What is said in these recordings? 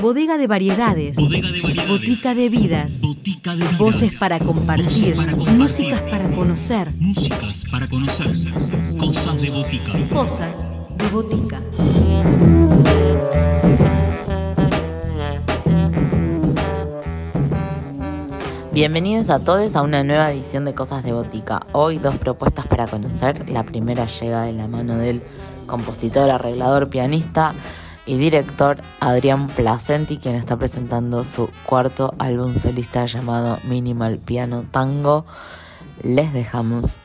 Bodega de variedades. Bodega de variedades. Botica de vidas. Botica de vidas. Voces para compartir. Voces para compartir. Músicas para conocer. Músicas para conocer. Cosas de botica. Cosas de botica. Bienvenidos a todos a una nueva edición de Cosas de Botica. Hoy dos propuestas para conocer. La primera llega de la mano del compositor, arreglador, pianista y director Adrián Placenti, quien está presentando su cuarto álbum solista llamado Minimal Piano Tango. Les dejamos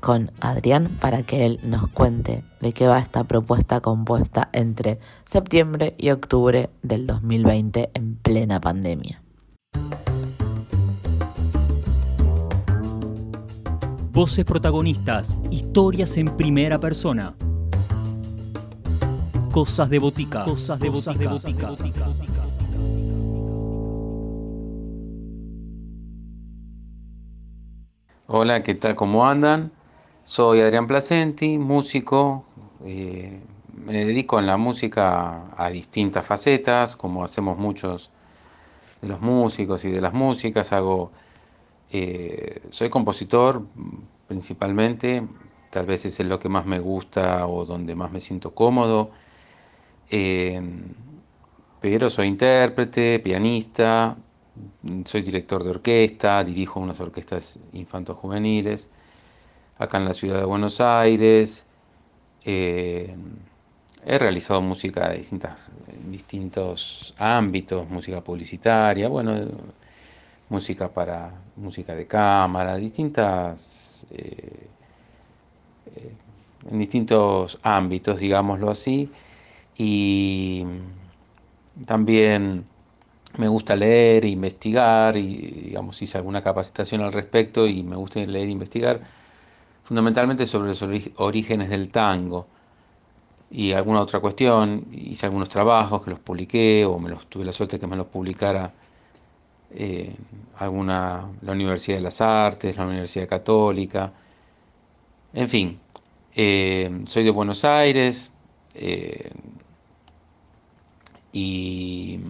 con Adrián para que él nos cuente de qué va esta propuesta compuesta entre septiembre y octubre del 2020 en plena pandemia. Voces protagonistas. Historias en primera persona. Cosas de botica. Cosas de botica. Hola, ¿qué tal? ¿Cómo andan? Soy Adrián Placenti, músico. eh, me dedico en la música a distintas facetas, como hacemos muchos de los músicos y de las músicas. Hago, eh, soy compositor principalmente, tal vez es lo que más me gusta o donde más me siento cómodo. Eh, pero soy intérprete, pianista, soy director de orquesta, dirijo unas orquestas infanto-juveniles acá en la ciudad de Buenos Aires. Eh, he realizado música de distintas, distintos ámbitos, música publicitaria, bueno, música para música de cámara, distintas, eh, eh, en distintos ámbitos, digámoslo así. Y también me gusta leer, investigar, y digamos, hice alguna capacitación al respecto y me gusta leer e investigar, fundamentalmente sobre los orígenes del tango y alguna otra cuestión. Hice algunos trabajos que los publiqué o me los tuve la suerte que me los publicara eh, alguna, la Universidad de las Artes, la Universidad Católica, en fin, eh, soy de Buenos Aires eh, y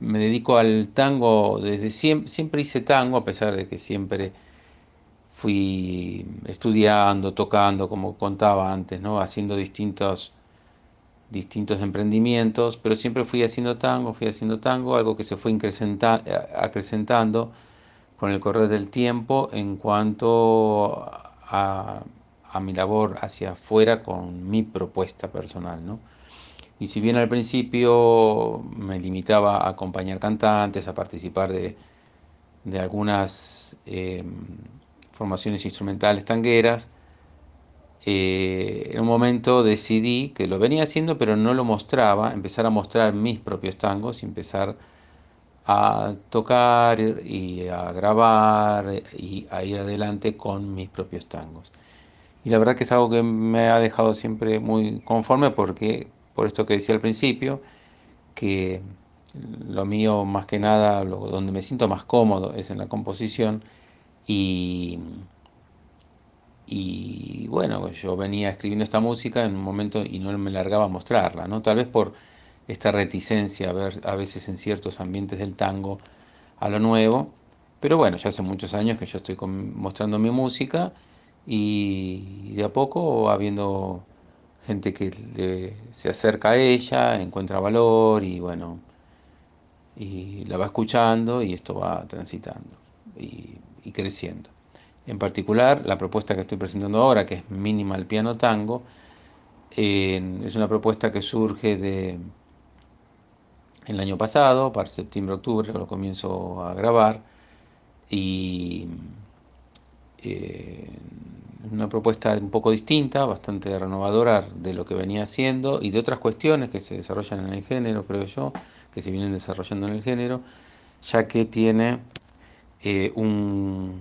me dedico al tango desde siempre, siempre hice tango, a pesar de que siempre fui estudiando, tocando, como contaba antes, ¿no? Haciendo distintos, distintos emprendimientos, pero siempre fui haciendo tango, fui haciendo tango, algo que se fue acrecentando con el correr del tiempo en cuanto a, a mi labor hacia afuera con mi propuesta personal, ¿no? Y si bien al principio me limitaba a acompañar cantantes, a participar de, de algunas eh, formaciones instrumentales tangueras, eh, en un momento decidí que lo venía haciendo, pero no lo mostraba, empezar a mostrar mis propios tangos y empezar a tocar y a grabar y a ir adelante con mis propios tangos. Y la verdad que es algo que me ha dejado siempre muy conforme porque, por esto que decía al principio, que lo mío más que nada, donde me siento más cómodo es en la composición y, y bueno, yo venía escribiendo esta música en un momento y no me largaba a mostrarla, ¿no? Tal vez por esta reticencia a ver a veces en ciertos ambientes del tango a lo nuevo, pero bueno, ya hace muchos años que yo estoy mostrando mi música y de a poco habiendo gente que se acerca a ella, encuentra valor y bueno, y la va escuchando y esto va transitando y, creciendo. En particular, la propuesta que estoy presentando ahora, que es Minimal Piano Tango, es una propuesta que surge de el año pasado, para septiembre-octubre, lo comienzo a grabar y eh, una propuesta un poco distinta, bastante renovadora de lo que venía haciendo y de otras cuestiones que se desarrollan en el género, creo yo, que se vienen desarrollando en el género, ya que tiene eh, un,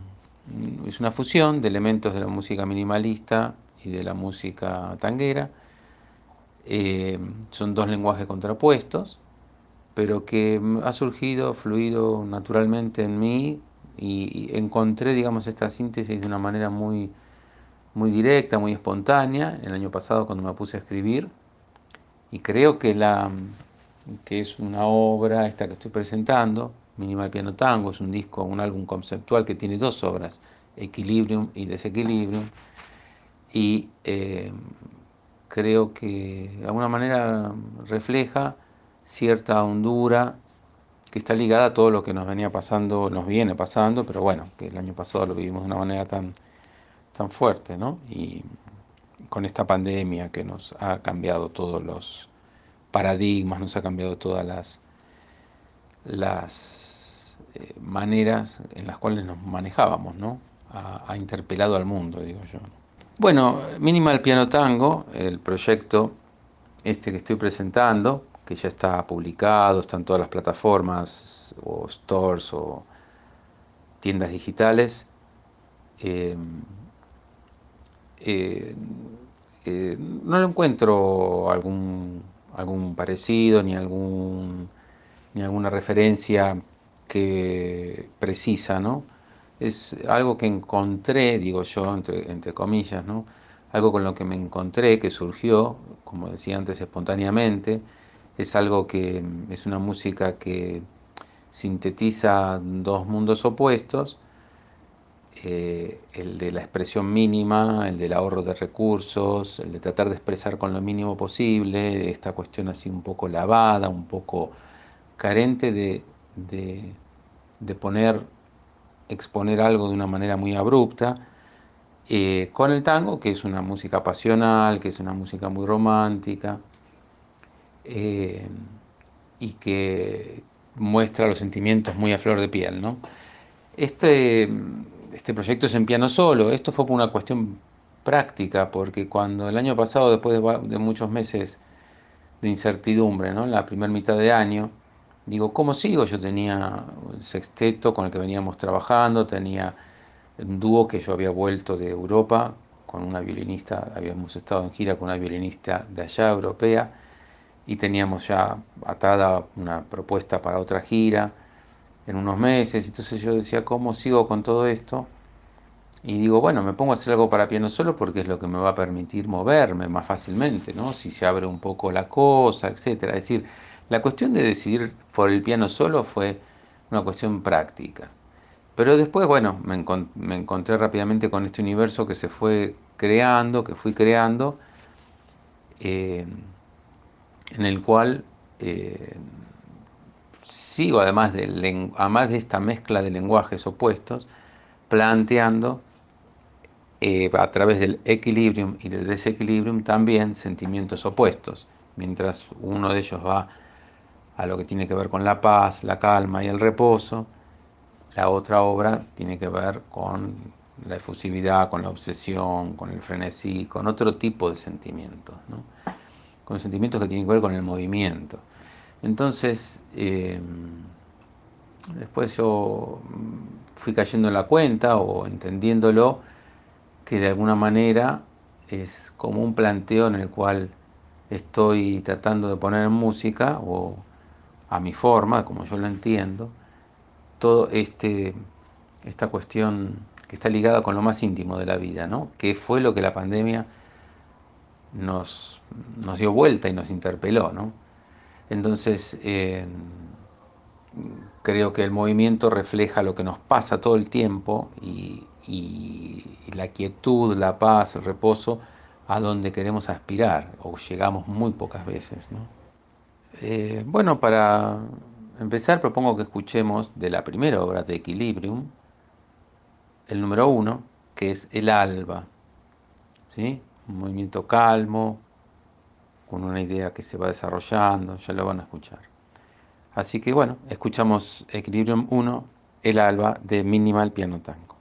es una fusión de elementos de la música minimalista y de la música tanguera. Eh, son dos lenguajes contrapuestos, pero que mm, ha surgido, fluido naturalmente en mí y, y encontré, digamos, esta síntesis de una manera muy, muy directa, muy espontánea, el año pasado cuando me puse a escribir, y creo que la, que es una obra, esta que estoy presentando, Minimal Piano Tango, es un disco, un álbum conceptual que tiene dos obras, Equilibrium y Desequilibrium, y eh, creo que de alguna manera refleja cierta hondura que está ligada a todo lo que nos venía pasando, nos viene pasando, pero bueno, que el año pasado lo vivimos de una manera tan, tan fuerte, ¿no? Y con esta pandemia que nos ha cambiado todos los paradigmas, nos ha cambiado todas las, eh, maneras en las cuales nos manejábamos, ¿no? Ha, ha interpelado al mundo, digo yo. Bueno, Minimal Piano Tango, el proyecto este que estoy presentando, que ya está publicado, está en todas las plataformas o stores o tiendas digitales. Eh, eh, eh, no encuentro algún, algún parecido ni algún ni alguna referencia que precisa, ¿no? Es algo que encontré, digo yo, entre, entre comillas, ¿no? Algo con lo que me encontré, que surgió, como decía antes, espontáneamente, es algo que es una música que sintetiza dos mundos opuestos, eh, el de la expresión mínima, el del ahorro de recursos, el de tratar de expresar con lo mínimo posible, esta cuestión así un poco lavada, un poco carente de, de, poner, exponer algo de una manera muy abrupta, eh, con el tango, que es una música pasional, que es una música muy romántica, eh, y que muestra los sentimientos muy a flor de piel. ¿no? Este, este proyecto es en piano solo, esto fue por una cuestión práctica, porque cuando el año pasado, después de, de muchos meses de incertidumbre, ¿no? la primera mitad de año, digo, ¿cómo sigo? Yo tenía el sexteto con el que veníamos trabajando, tenía un dúo que yo había vuelto de Europa con una violinista, habíamos estado en gira con una violinista de allá, europea, y teníamos ya atada una propuesta para otra gira en unos meses. Entonces yo decía, ¿cómo sigo con todo esto? Y digo, bueno, me pongo a hacer algo para piano solo porque es lo que me va a permitir moverme más fácilmente, ¿no? Si se abre un poco la cosa, etcétera. Es decir, la cuestión de decidir por el piano solo fue una cuestión práctica. Pero después, bueno, me, me encontré rápidamente con este universo que se fue creando, que fui creando. Eh, en el cual eh, sigo, además de, además de esta mezcla de lenguajes opuestos, planteando eh, a través del equilibrium y del desequilibrium también sentimientos opuestos, mientras uno de ellos va a lo que tiene que ver con la paz, la calma y el reposo, la otra obra tiene que ver con la efusividad, con la obsesión, con el frenesí, con otro tipo de sentimientos. con sentimientos que tienen que ver con el movimiento. Entonces, eh, después yo fui cayendo en la cuenta o entendiéndolo que de alguna manera es como un planteo en el cual estoy tratando de poner en música o a mi forma, como yo lo entiendo, todo este esta cuestión que está ligada con lo más íntimo de la vida, ¿no? Que fue lo que la pandemia nos, nos dio vuelta y nos interpeló, ¿no? Entonces, eh, creo que el movimiento refleja lo que nos pasa todo el tiempo y, la quietud, la paz, el reposo, a donde queremos aspirar o llegamos muy pocas veces, ¿no? Eh, bueno, para empezar propongo que escuchemos de la primera obra de Equilibrium, el número uno, que es El Alba, ¿sí? un movimiento calmo, con una idea que se va desarrollando, ya lo van a escuchar. Así que bueno, escuchamos Equilibrium 1, El Alba de Minimal Piano Tango.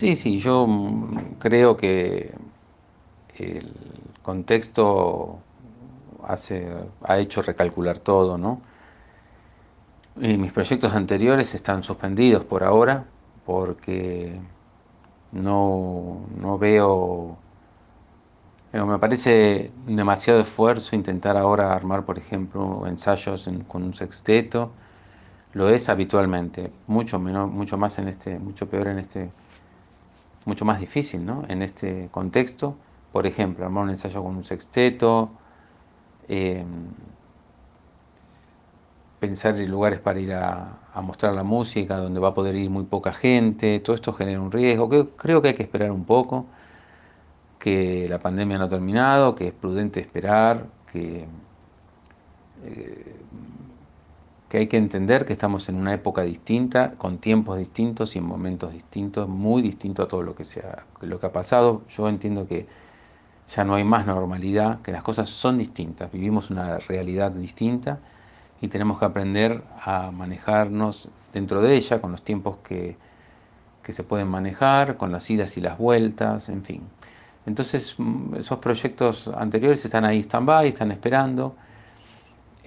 Sí, sí, yo mm, creo que el contexto hace, ha hecho recalcular todo, ¿no? Y mis proyectos anteriores están suspendidos por ahora porque no, no veo, me parece demasiado esfuerzo intentar ahora armar, por ejemplo, ensayos con un sexteto. Lo es habitualmente, mucho menos, mucho más en este, mucho peor en este, mucho más difícil, ¿no? En este contexto, por ejemplo, armar un ensayo con un sexteto, eh, pensar en lugares para ir a, mostrar la música, donde va a poder ir muy poca gente, todo esto genera un riesgo, creo que hay que esperar un poco, que la pandemia no ha terminado, que es prudente esperar, que, eh, que hay que entender que estamos en una época distinta, con tiempos distintos y en momentos distintos, muy distinto a todo lo que, sea, lo que ha pasado. Yo entiendo que ya no hay más normalidad, que las cosas son distintas, vivimos una realidad distinta y tenemos que aprender a manejarnos dentro de ella, con los tiempos que, se pueden manejar, con las idas y las vueltas, en fin. Entonces, mm, esos proyectos anteriores están ahí stand-by, están esperando.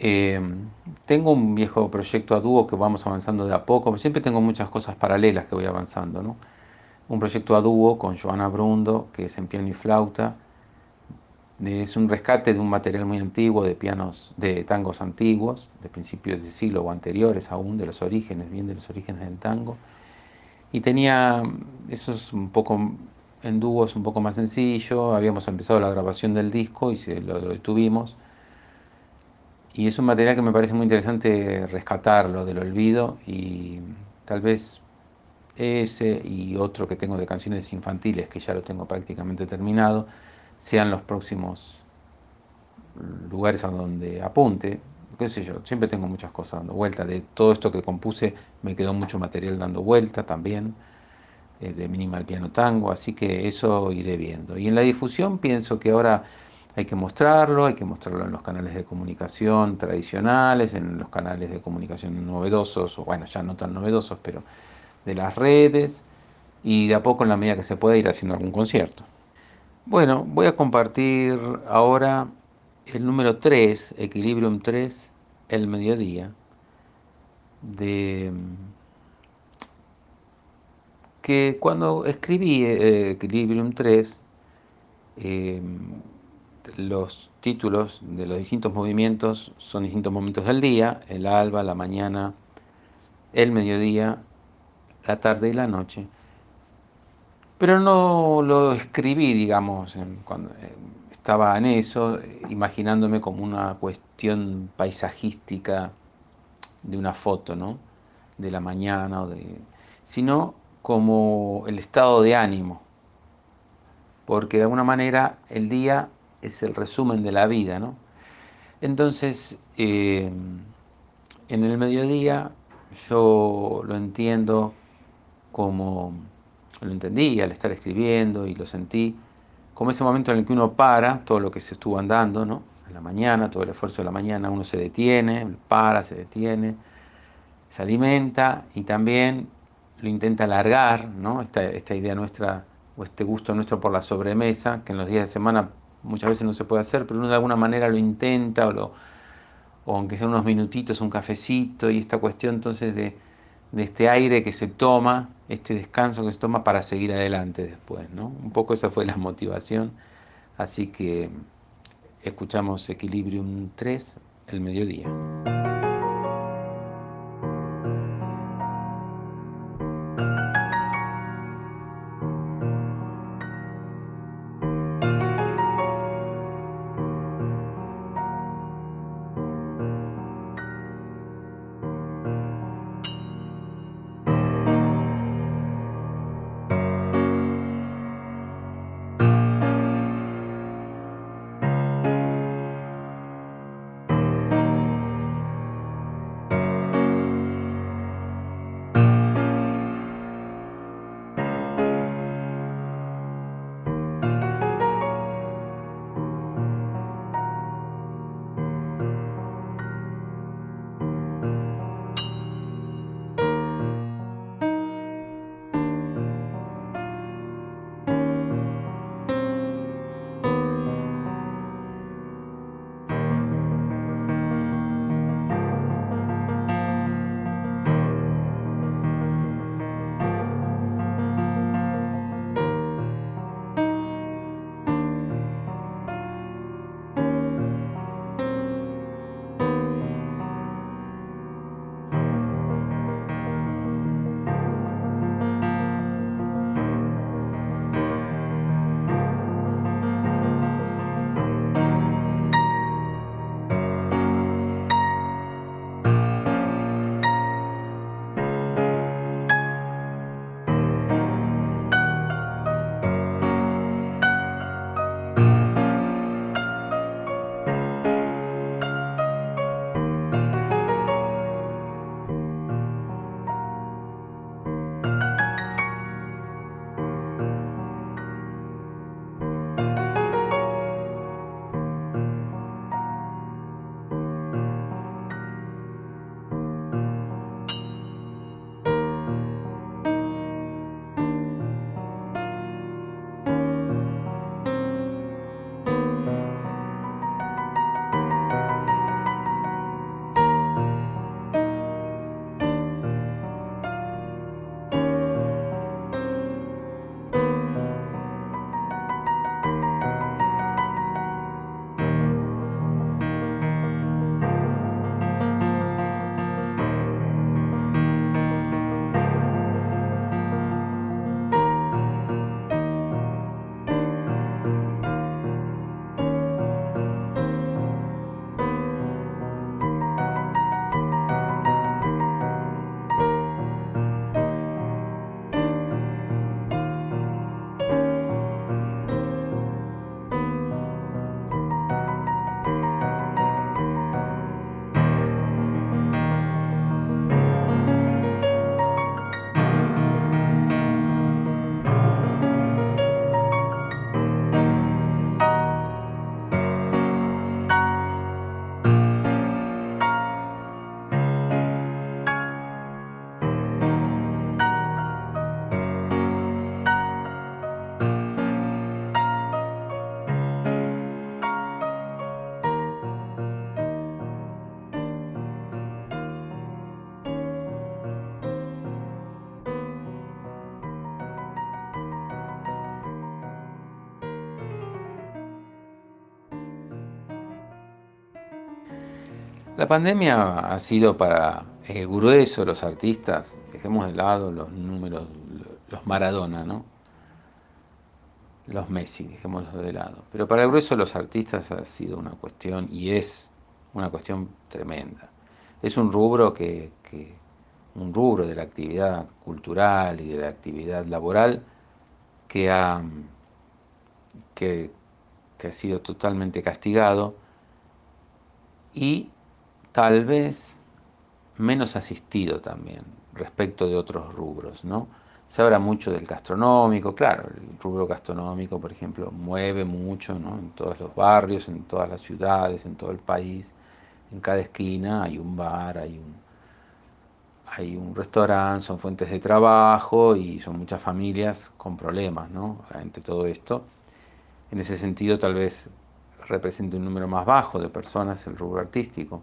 Eh, tengo un viejo proyecto a dúo que vamos avanzando de a poco, siempre tengo muchas cosas paralelas que voy avanzando. ¿no? Un proyecto a dúo con Joana Brundo, que es en piano y flauta, es un rescate de un material muy antiguo de pianos, de tangos antiguos, de principios del siglo o anteriores aún, de los orígenes, bien de los orígenes del tango. Y tenía, esos un poco, en dúos un poco más sencillo, habíamos empezado la grabación del disco y se lo detuvimos. Y es un material que me parece muy interesante rescatarlo del olvido y tal vez ese y otro que tengo de canciones infantiles, que ya lo tengo prácticamente terminado, sean los próximos lugares a donde apunte. Qué sé yo, siempre tengo muchas cosas dando vuelta. De todo esto que compuse me quedó mucho material dando vuelta también, eh, de Minimal Piano Tango, así que eso iré viendo. Y en la difusión pienso que ahora hay que mostrarlo, hay que mostrarlo en los canales de comunicación tradicionales, en los canales de comunicación novedosos, o bueno, ya no tan novedosos, pero de las redes, y de a poco en la medida que se pueda ir haciendo algún concierto. Bueno, voy a compartir ahora el número 3, Equilibrium 3, el mediodía, de que cuando escribí eh, Equilibrium 3, em, los títulos de los distintos movimientos son distintos momentos del día, el alba, la mañana, el mediodía, la tarde y la noche pero no lo escribí, digamos, cuando estaba en eso, imaginándome como una cuestión paisajística de una foto, ¿no? De la mañana, o de, sino como el estado de ánimo, porque de alguna manera el día es el resumen de la vida, ¿no? Entonces, eh, en el mediodía yo lo entiendo como lo entendí al estar escribiendo y lo sentí como ese momento en el que uno para todo lo que se estuvo andando, ¿no? En la mañana, todo el esfuerzo de la mañana, uno se detiene, para, se detiene, se alimenta y también lo intenta alargar, ¿no? Esta, esta idea nuestra o este gusto nuestro por la sobremesa, que en los días de semana muchas veces no se puede hacer, pero uno de alguna manera lo intenta o, lo, o aunque sea unos minutitos, un cafecito y esta cuestión entonces de de este aire que se toma, este descanso que se toma para seguir adelante después, ¿no? Un poco esa fue la motivación, así que escuchamos Equilibrium 3 el mediodía. La pandemia ha sido para el grueso de los artistas, dejemos de lado los números, los Maradona, ¿no? Los Messi, dejémoslos de lado. Pero para el grueso de los artistas ha sido una cuestión, y es una cuestión tremenda. Es un rubro que, un rubro de la actividad cultural y de la actividad laboral que ha, que ha sido totalmente castigado y tal vez menos asistido también respecto de otros rubros, ¿no? Se habla mucho del gastronómico, claro, el rubro gastronómico, por ejemplo, mueve mucho, ¿no? En todos los barrios, en todas las ciudades, en todo el país, en cada esquina hay un bar, hay un, hay un restaurante, son fuentes de trabajo y son muchas familias con problemas, ¿no? Entre todo esto. En ese sentido, tal vez represente un número más bajo de personas el rubro artístico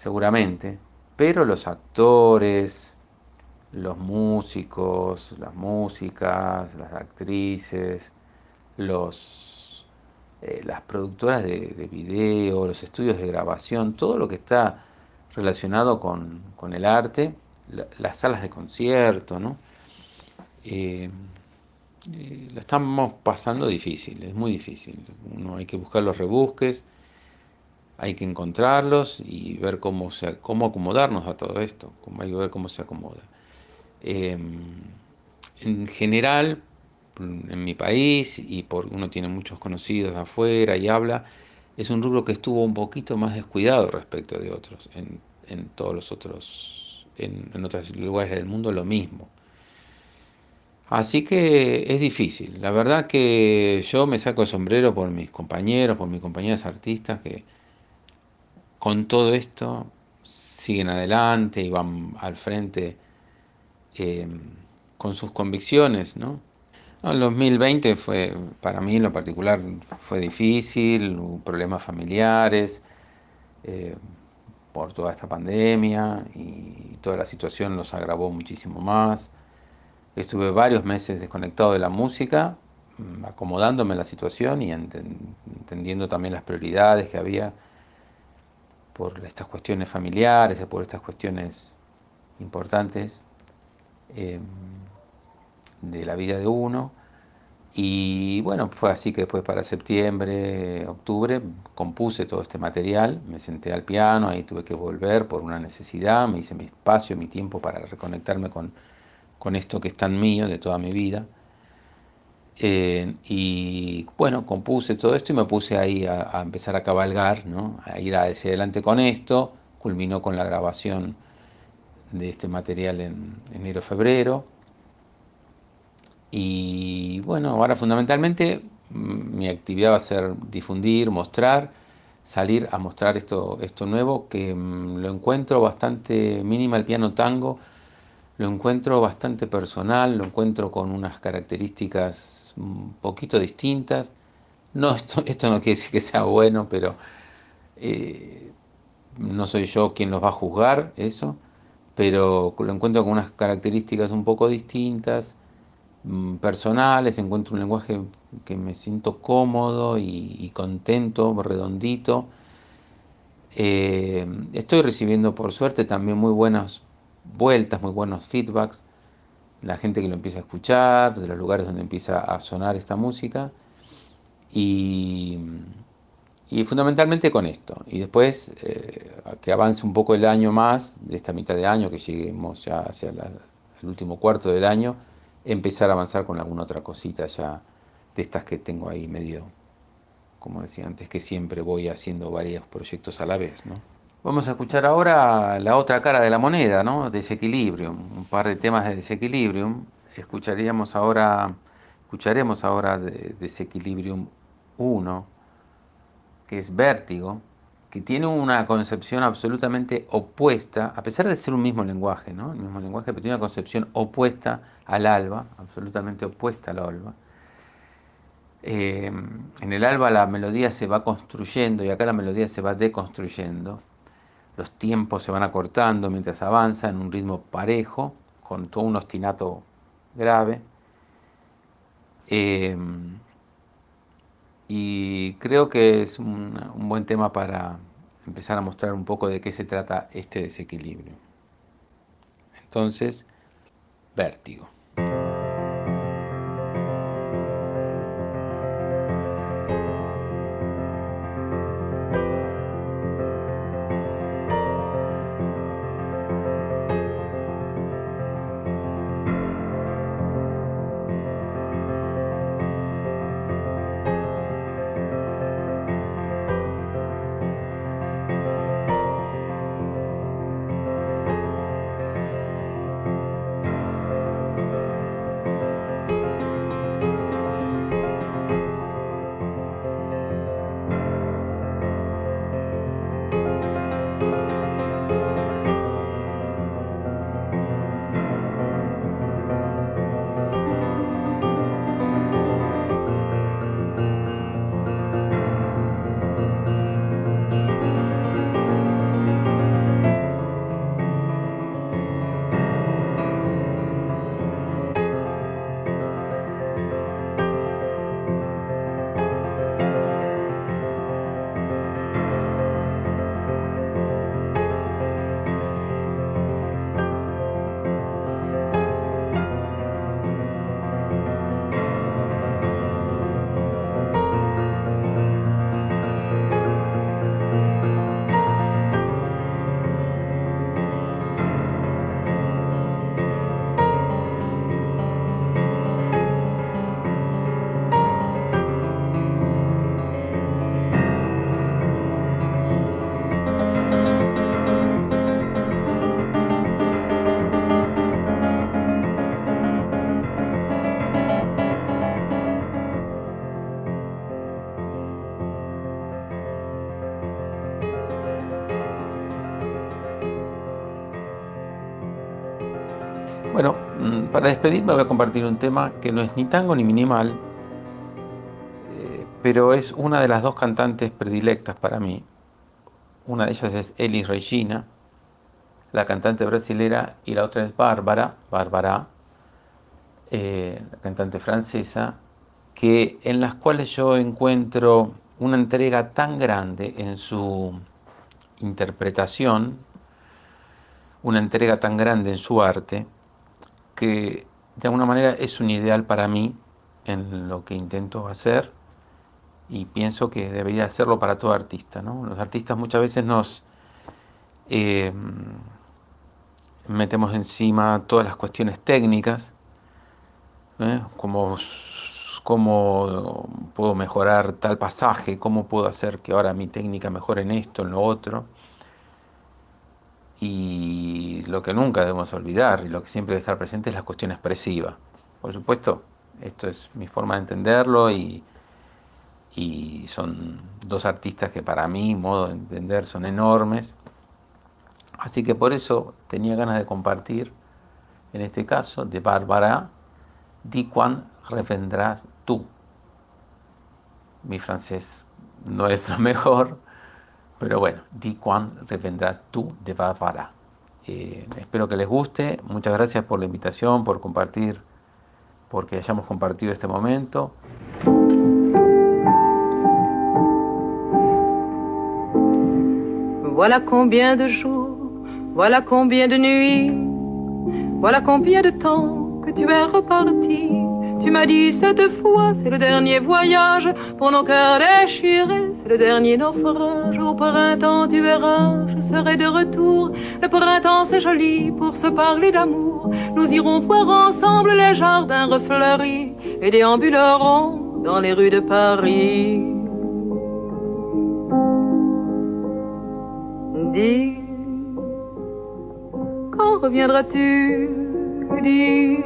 seguramente, pero los actores, los músicos, las músicas, las actrices, los, eh, las productoras de, video, los estudios de grabación, todo lo que está relacionado con, el arte, las salas de concierto, ¿no? Eh, eh, lo estamos pasando difícil, es muy difícil. Uno hay que buscar los rebusques, hay que encontrarlos y ver cómo, se, cómo acomodarnos a todo esto, cómo hay que ver cómo se acomoda. Em, en general, en mi país, y por uno tiene muchos conocidos afuera y habla, es un rubro que estuvo un poquito más descuidado respecto de otros. En, todos los otros, en, en otros lugares del mundo lo mismo. Así que es difícil. La verdad que yo me saco el sombrero por mis compañeros, por mis compañeras artistas que con todo esto siguen adelante y van al frente eh, con sus convicciones, ¿no? El 2020 fue, para mí en lo particular, fue difícil, problemas familiares eh, por toda esta pandemia y toda la situación los agravó muchísimo más. Estuve varios meses desconectado de la música, mm, acomodándome la situación y entendiendo también las prioridades que había por estas cuestiones familiares, por estas cuestiones importantes em, de la vida de uno. Y bueno, fue así que después para septiembre, octubre, compuse todo este material, me senté al piano, ahí tuve que volver por una necesidad, me hice mi espacio, mi tiempo para reconectarme con, con esto que es tan mío de toda mi vida. Eh, y bueno, compuse todo esto y me puse ahí a, empezar a cabalgar, ¿no? a ir hacia adelante con esto. Culminó con la grabación de este material en enero-febrero. Y bueno, ahora fundamentalmente mm, mi actividad va a ser difundir, mostrar, salir a mostrar esto, esto nuevo que mm, lo encuentro bastante mínima el piano tango lo encuentro bastante personal, lo encuentro con unas características un poquito distintas. No, esto, esto no quiere decir que sea bueno, pero eh, no soy yo quien los va a juzgar eso, pero lo encuentro con unas características un poco distintas, mm, personales, encuentro un lenguaje que me siento cómodo y, contento, redondito. Eh, estoy recibiendo por suerte también muy buenos vueltas, muy buenos feedbacks, la gente que lo empieza a escuchar, de los lugares donde empieza a sonar esta música. Y, fundamentalmente con esto. Y después eh, que avance un poco el año más, de esta mitad de año, que lleguemos ya hacia el último cuarto del año, empezar a avanzar con alguna otra cosita ya de estas que tengo ahí medio, como decía antes, que siempre voy haciendo varios proyectos a la vez. ¿no? Vamos a escuchar ahora la otra cara de la moneda, ¿no? Desequilibrium, un par de temas de Desequilibrium. Escucharíamos ahora, escucharemos ahora de Desequilibrium 1, que es Vértigo, que tiene una concepción absolutamente opuesta, a pesar de ser un mismo lenguaje, ¿no? El mismo lenguaje, pero tiene una concepción opuesta al alba, absolutamente opuesta al alba. Eh, en el alba la melodía se va construyendo y acá la melodía se va deconstruyendo los tiempos se van acortando mientras avanza en un ritmo parejo, con todo un ostinato grave. Em, y creo que es un, buen tema para, empezar a mostrar un poco de qué se trata este desequilibrio. Entonces, vértigo. Para despedirme voy a compartir un tema que no es ni tango ni minimal, eh, pero es una de las dos cantantes predilectas para mí. Una de ellas es Elis Regina, la cantante brasilera, y la otra es Bárbara, Bárbara, eh, la cantante francesa, que, en las cuales yo encuentro una entrega tan grande en su interpretación, una entrega tan grande en su arte, que de alguna manera es un ideal para mí en lo que intento hacer y pienso que debería hacerlo para todo artista. Los artistas muchas veces nos eh, metemos encima todas las cuestiones técnicas, ¿eh? como cómo puedo mejorar tal pasaje, cómo puedo hacer que ahora mi técnica mejore en esto, en lo otro y lo que nunca debemos olvidar y lo que siempre debe estar presente es la cuestión expresiva. Por supuesto, esto es mi forma de entenderlo y, y son dos artistas que para mí, modo de entender, son enormes. Así que por eso tenía ganas de compartir, en este caso, de Bárbara, Di quan revendrás tú. Mi francés no es lo mejor, pero bueno, di cuán revendrá tú de. Eh, espero que les guste. Muchas gracias por la invitación, por compartir, porque hayamos compartido este momento. Voilà combien de jours, voilà combien de nuits, voilà combien de temps que tu es reparti. Tu m'as dit cette fois, c'est le dernier voyage pour nos cœurs déchirés, c'est le dernier naufrage. Au printemps, tu verras, je serai de retour. Le printemps, c'est joli pour se parler d'amour. Nous irons voir ensemble les jardins refleuris et déambulerons dans les rues de Paris. Dis, quand reviendras-tu? Dis,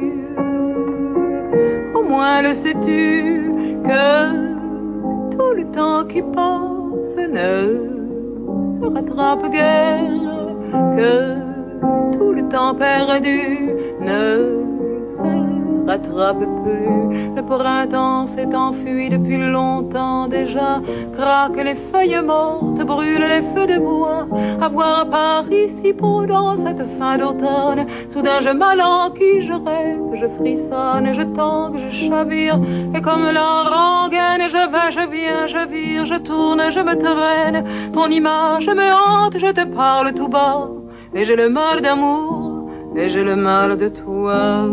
le sais-tu que tout le temps qui passe ne se rattrape guère, que tout le temps perdu ne se rattrape plus. Le printemps s'est enfui depuis longtemps déjà. Craquent les feuilles mortes, brûlent les feux de bois. À voir Paris si beau dans cette fin d'automne. Soudain je m'alanquille, je rêve, je frissonne, je tangue, je chavire. Et comme la rengaine, je vais, je viens, je vire, je tourne, je me traîne. Ton image me hante, je te parle tout bas. Et j'ai le mal d'amour, et j'ai le mal de toi.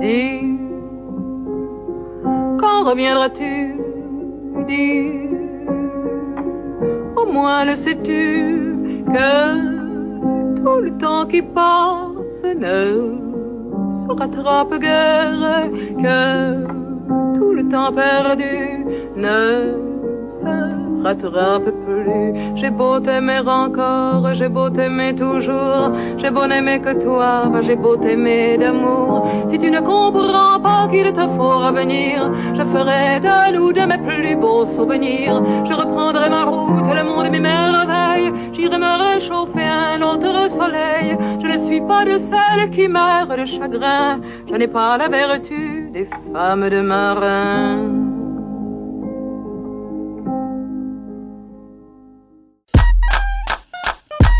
Dis, quand reviendras-tu? Dis, au moins le sais-tu que le temps qui passe ne se rattrape guère, que tout le temps perdu ne se rattrape plus. J'ai beau t'aimer encore, j'ai beau t'aimer toujours, j'ai beau n'aimer que toi, bah, j'ai beau t'aimer d'amour. Si tu ne comprends pas qu'il te faut revenir, je ferai de nous de mes plus beaux souvenirs. Je reprendrai ma route, le monde et mes merveilles, j'irai me réchauffer un autre soleil. Je ne suis pas de celles qui meurent de chagrin, je n'ai pas la vertu des femmes de marin.